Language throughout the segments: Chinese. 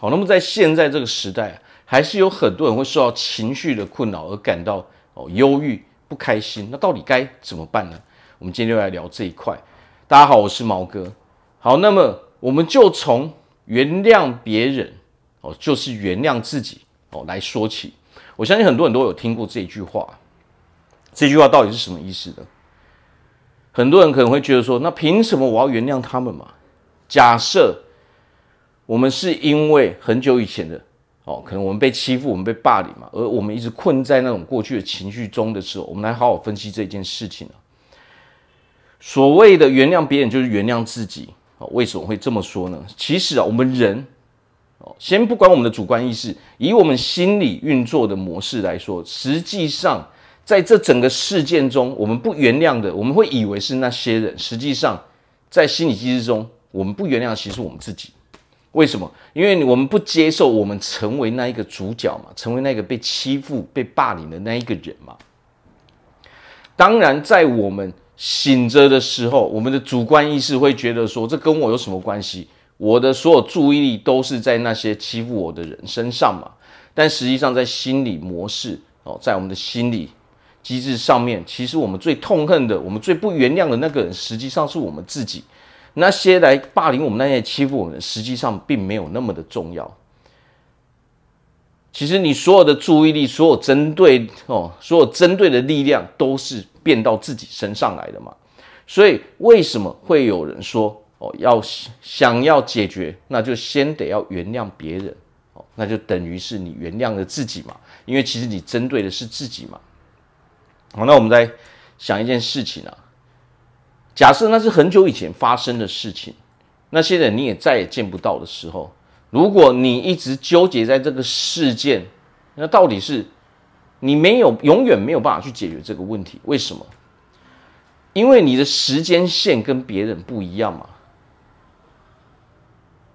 好，那么在现在这个时代，还是有很多人会受到情绪的困扰而感到哦忧郁不开心。那到底该怎么办呢？我们今天就来聊这一块。大家好，我是毛哥。好，那么我们就从原谅别人哦，就是原谅自己哦来说起。我相信很多人都有听过这句话。这句话到底是什么意思呢？很多人可能会觉得说，那凭什么我要原谅他们嘛？假设我们是因为很久以前的哦，可能我们被欺负，我们被霸凌嘛，而我们一直困在那种过去的情绪中的时候，我们来好好分析这件事情。所谓的原谅别人，就是原谅自己。为什么会这么说呢？其实啊，我们人哦，先不管我们的主观意识，以我们心理运作的模式来说，实际上在这整个事件中，我们不原谅的，我们会以为是那些人。实际上，在心理机制中，我们不原谅其实我们自己。为什么？因为我们不接受我们成为那一个主角嘛，成为那个被欺负、被霸凌的那一个人嘛。当然，在我们醒着的时候，我们的主观意识会觉得说，这跟我有什么关系？我的所有注意力都是在那些欺负我的人身上嘛。但实际上，在心理模式哦，在我们的心理机制上面，其实我们最痛恨的，我们最不原谅的那个人，实际上是我们自己。那些来霸凌我们、那些欺负我们，实际上并没有那么的重要。其实你所有的注意力，所有针对哦，所有针对的力量，都是变到自己身上来的嘛。所以为什么会有人说哦，要想要解决，那就先得要原谅别人哦，那就等于是你原谅了自己嘛。因为其实你针对的是自己嘛。好，那我们再想一件事情啊，假设那是很久以前发生的事情，那些人你也再也见不到的时候。如果你一直纠结在这个事件，那到底是你没有永远没有办法去解决这个问题？为什么？因为你的时间线跟别人不一样嘛。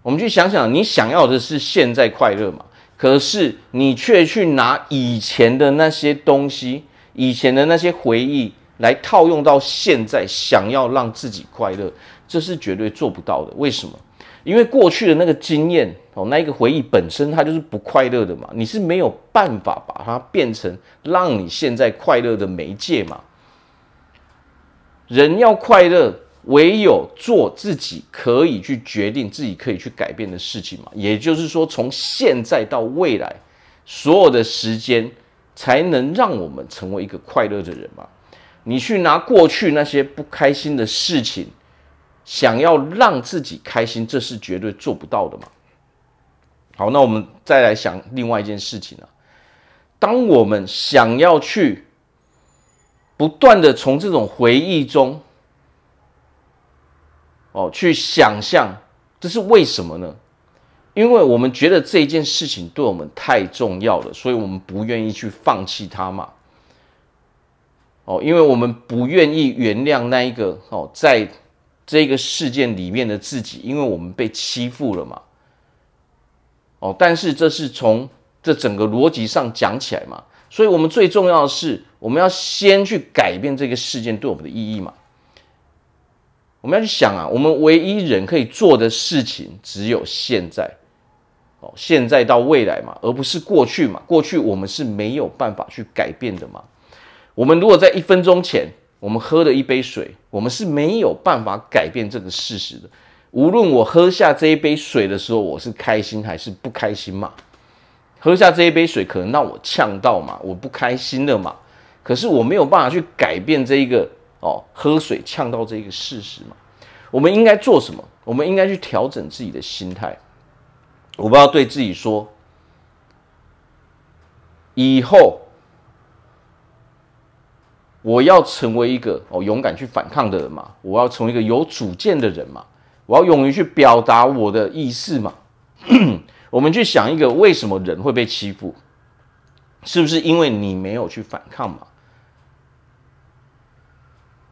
我们去想想，你想要的是现在快乐嘛？可是你却去拿以前的那些东西、以前的那些回忆来套用到现在，想要让自己快乐，这是绝对做不到的。为什么？因为过去的那个经验哦，那一个回忆本身它就是不快乐的嘛，你是没有办法把它变成让你现在快乐的媒介嘛。人要快乐，唯有做自己可以去决定、自己可以去改变的事情嘛。也就是说，从现在到未来，所有的时间才能让我们成为一个快乐的人嘛。你去拿过去那些不开心的事情。想要让自己开心，这是绝对做不到的嘛。好，那我们再来想另外一件事情啊。当我们想要去不断的从这种回忆中，哦，去想象，这是为什么呢？因为我们觉得这一件事情对我们太重要了，所以我们不愿意去放弃它嘛。哦，因为我们不愿意原谅那一个哦，在。这个事件里面的自己，因为我们被欺负了嘛，哦，但是这是从这整个逻辑上讲起来嘛，所以我们最重要的是，我们要先去改变这个事件对我们的意义嘛。我们要去想啊，我们唯一人可以做的事情只有现在，哦，现在到未来嘛，而不是过去嘛。过去我们是没有办法去改变的嘛。我们如果在一分钟前，我们喝了一杯水，我们是没有办法改变这个事实的。无论我喝下这一杯水的时候，我是开心还是不开心嘛？喝下这一杯水可能让我呛到嘛，我不开心了嘛。可是我没有办法去改变这一个哦，喝水呛到这一个事实嘛。我们应该做什么？我们应该去调整自己的心态。我不要对自己说，以后。我要成为一个哦勇敢去反抗的人嘛，我要成为一个有主见的人嘛，我要勇于去表达我的意思嘛。我们去想一个，为什么人会被欺负？是不是因为你没有去反抗嘛？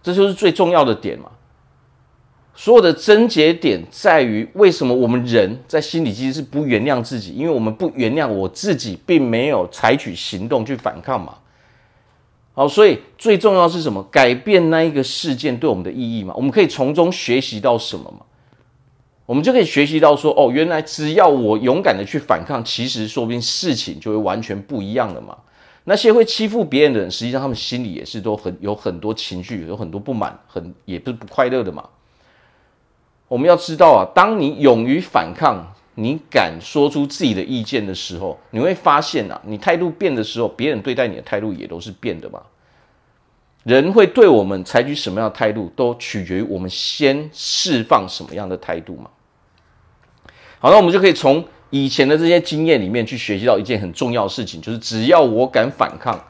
这就是最重要的点嘛。所有的症结点在于，为什么我们人在心里其实是不原谅自己？因为我们不原谅我自己，并没有采取行动去反抗嘛。好，所以最重要是什么？改变那一个事件对我们的意义嘛？我们可以从中学习到什么嘛？我们就可以学习到说，哦，原来只要我勇敢的去反抗，其实说不定事情就会完全不一样了嘛。那些会欺负别人的人，实际上他们心里也是都很有很多情绪，有很多不满，很也不是不快乐的嘛。我们要知道啊，当你勇于反抗，你敢说出自己的意见的时候，你会发现啊，你态度变的时候，别人对待你的态度也都是变的嘛。人会对我们采取什么样的态度，都取决于我们先释放什么样的态度嘛。好，那我们就可以从以前的这些经验里面去学习到一件很重要的事情，就是只要我敢反抗，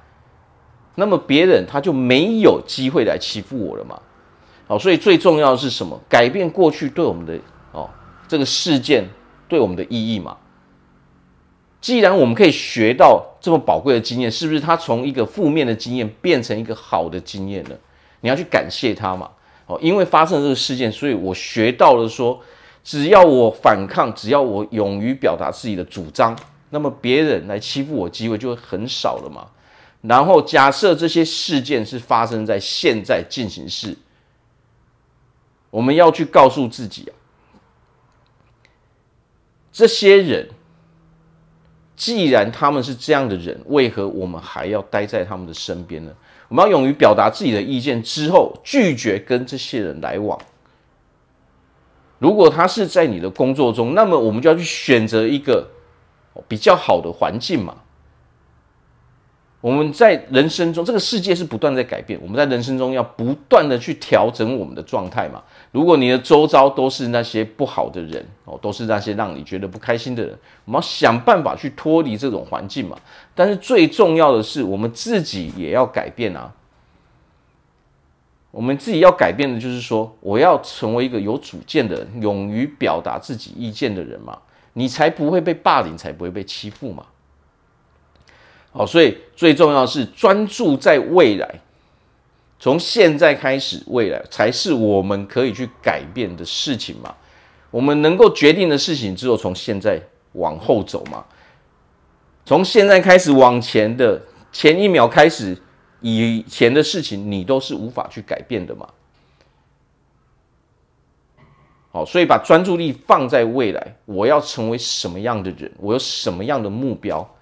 那么别人他就没有机会来欺负我了嘛。好，所以最重要的是什么？改变过去对我们的哦这个事件对我们的意义嘛。既然我们可以学到这么宝贵的经验，是不是它从一个负面的经验变成一个好的经验了？你要去感谢它嘛。哦，因为发生了这个事件，所以我学到了说，只要我反抗，只要我勇于表达自己的主张，那么别人来欺负我机会就会很少了嘛。然后假设这些事件是发生在现在进行时，我们要去告诉自己啊，这些人。既然他们是这样的人，为何我们还要待在他们的身边呢？我们要勇于表达自己的意见之后，拒绝跟这些人来往。如果他是在你的工作中，那么我们就要去选择一个比较好的环境嘛。我们在人生中，这个世界是不断在改变。我们在人生中要不断的去调整我们的状态嘛。如果你的周遭都是那些不好的人哦，都是那些让你觉得不开心的人，我们要想办法去脱离这种环境嘛。但是最重要的是，我们自己也要改变啊。我们自己要改变的就是说，我要成为一个有主见的人，勇于表达自己意见的人嘛，你才不会被霸凌，才不会被欺负嘛。好，所以最重要是专注在未来，从现在开始，未来才是我们可以去改变的事情嘛。我们能够决定的事情，只有从现在往后走嘛。从现在开始往前的前一秒开始，以前的事情你都是无法去改变的嘛。好，所以把专注力放在未来，我要成为什么样的人？我有什么样的目标？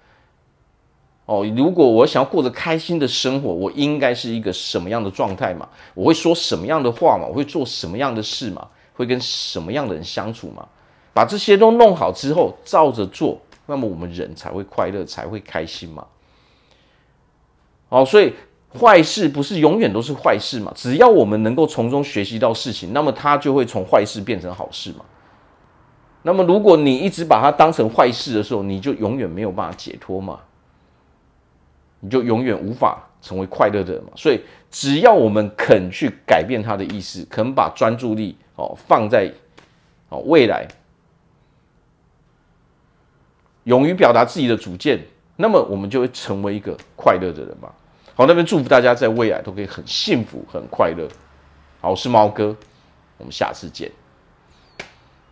哦，如果我想要过着开心的生活，我应该是一个什么样的状态嘛？我会说什么样的话嘛？我会做什么样的事嘛？会跟什么样的人相处嘛？把这些都弄好之后，照着做，那么我们人才会快乐，才会开心嘛。哦，所以坏事不是永远都是坏事嘛？只要我们能够从中学习到事情，那么它就会从坏事变成好事嘛。那么如果你一直把它当成坏事的时候，你就永远没有办法解脱嘛。你就永远无法成为快乐的人嘛。所以，只要我们肯去改变他的意思，肯把专注力哦放在哦未来，勇于表达自己的主见，那么我们就会成为一个快乐的人嘛。好，那边祝福大家在未来都可以很幸福、很快乐。好，我是猫哥，我们下次见。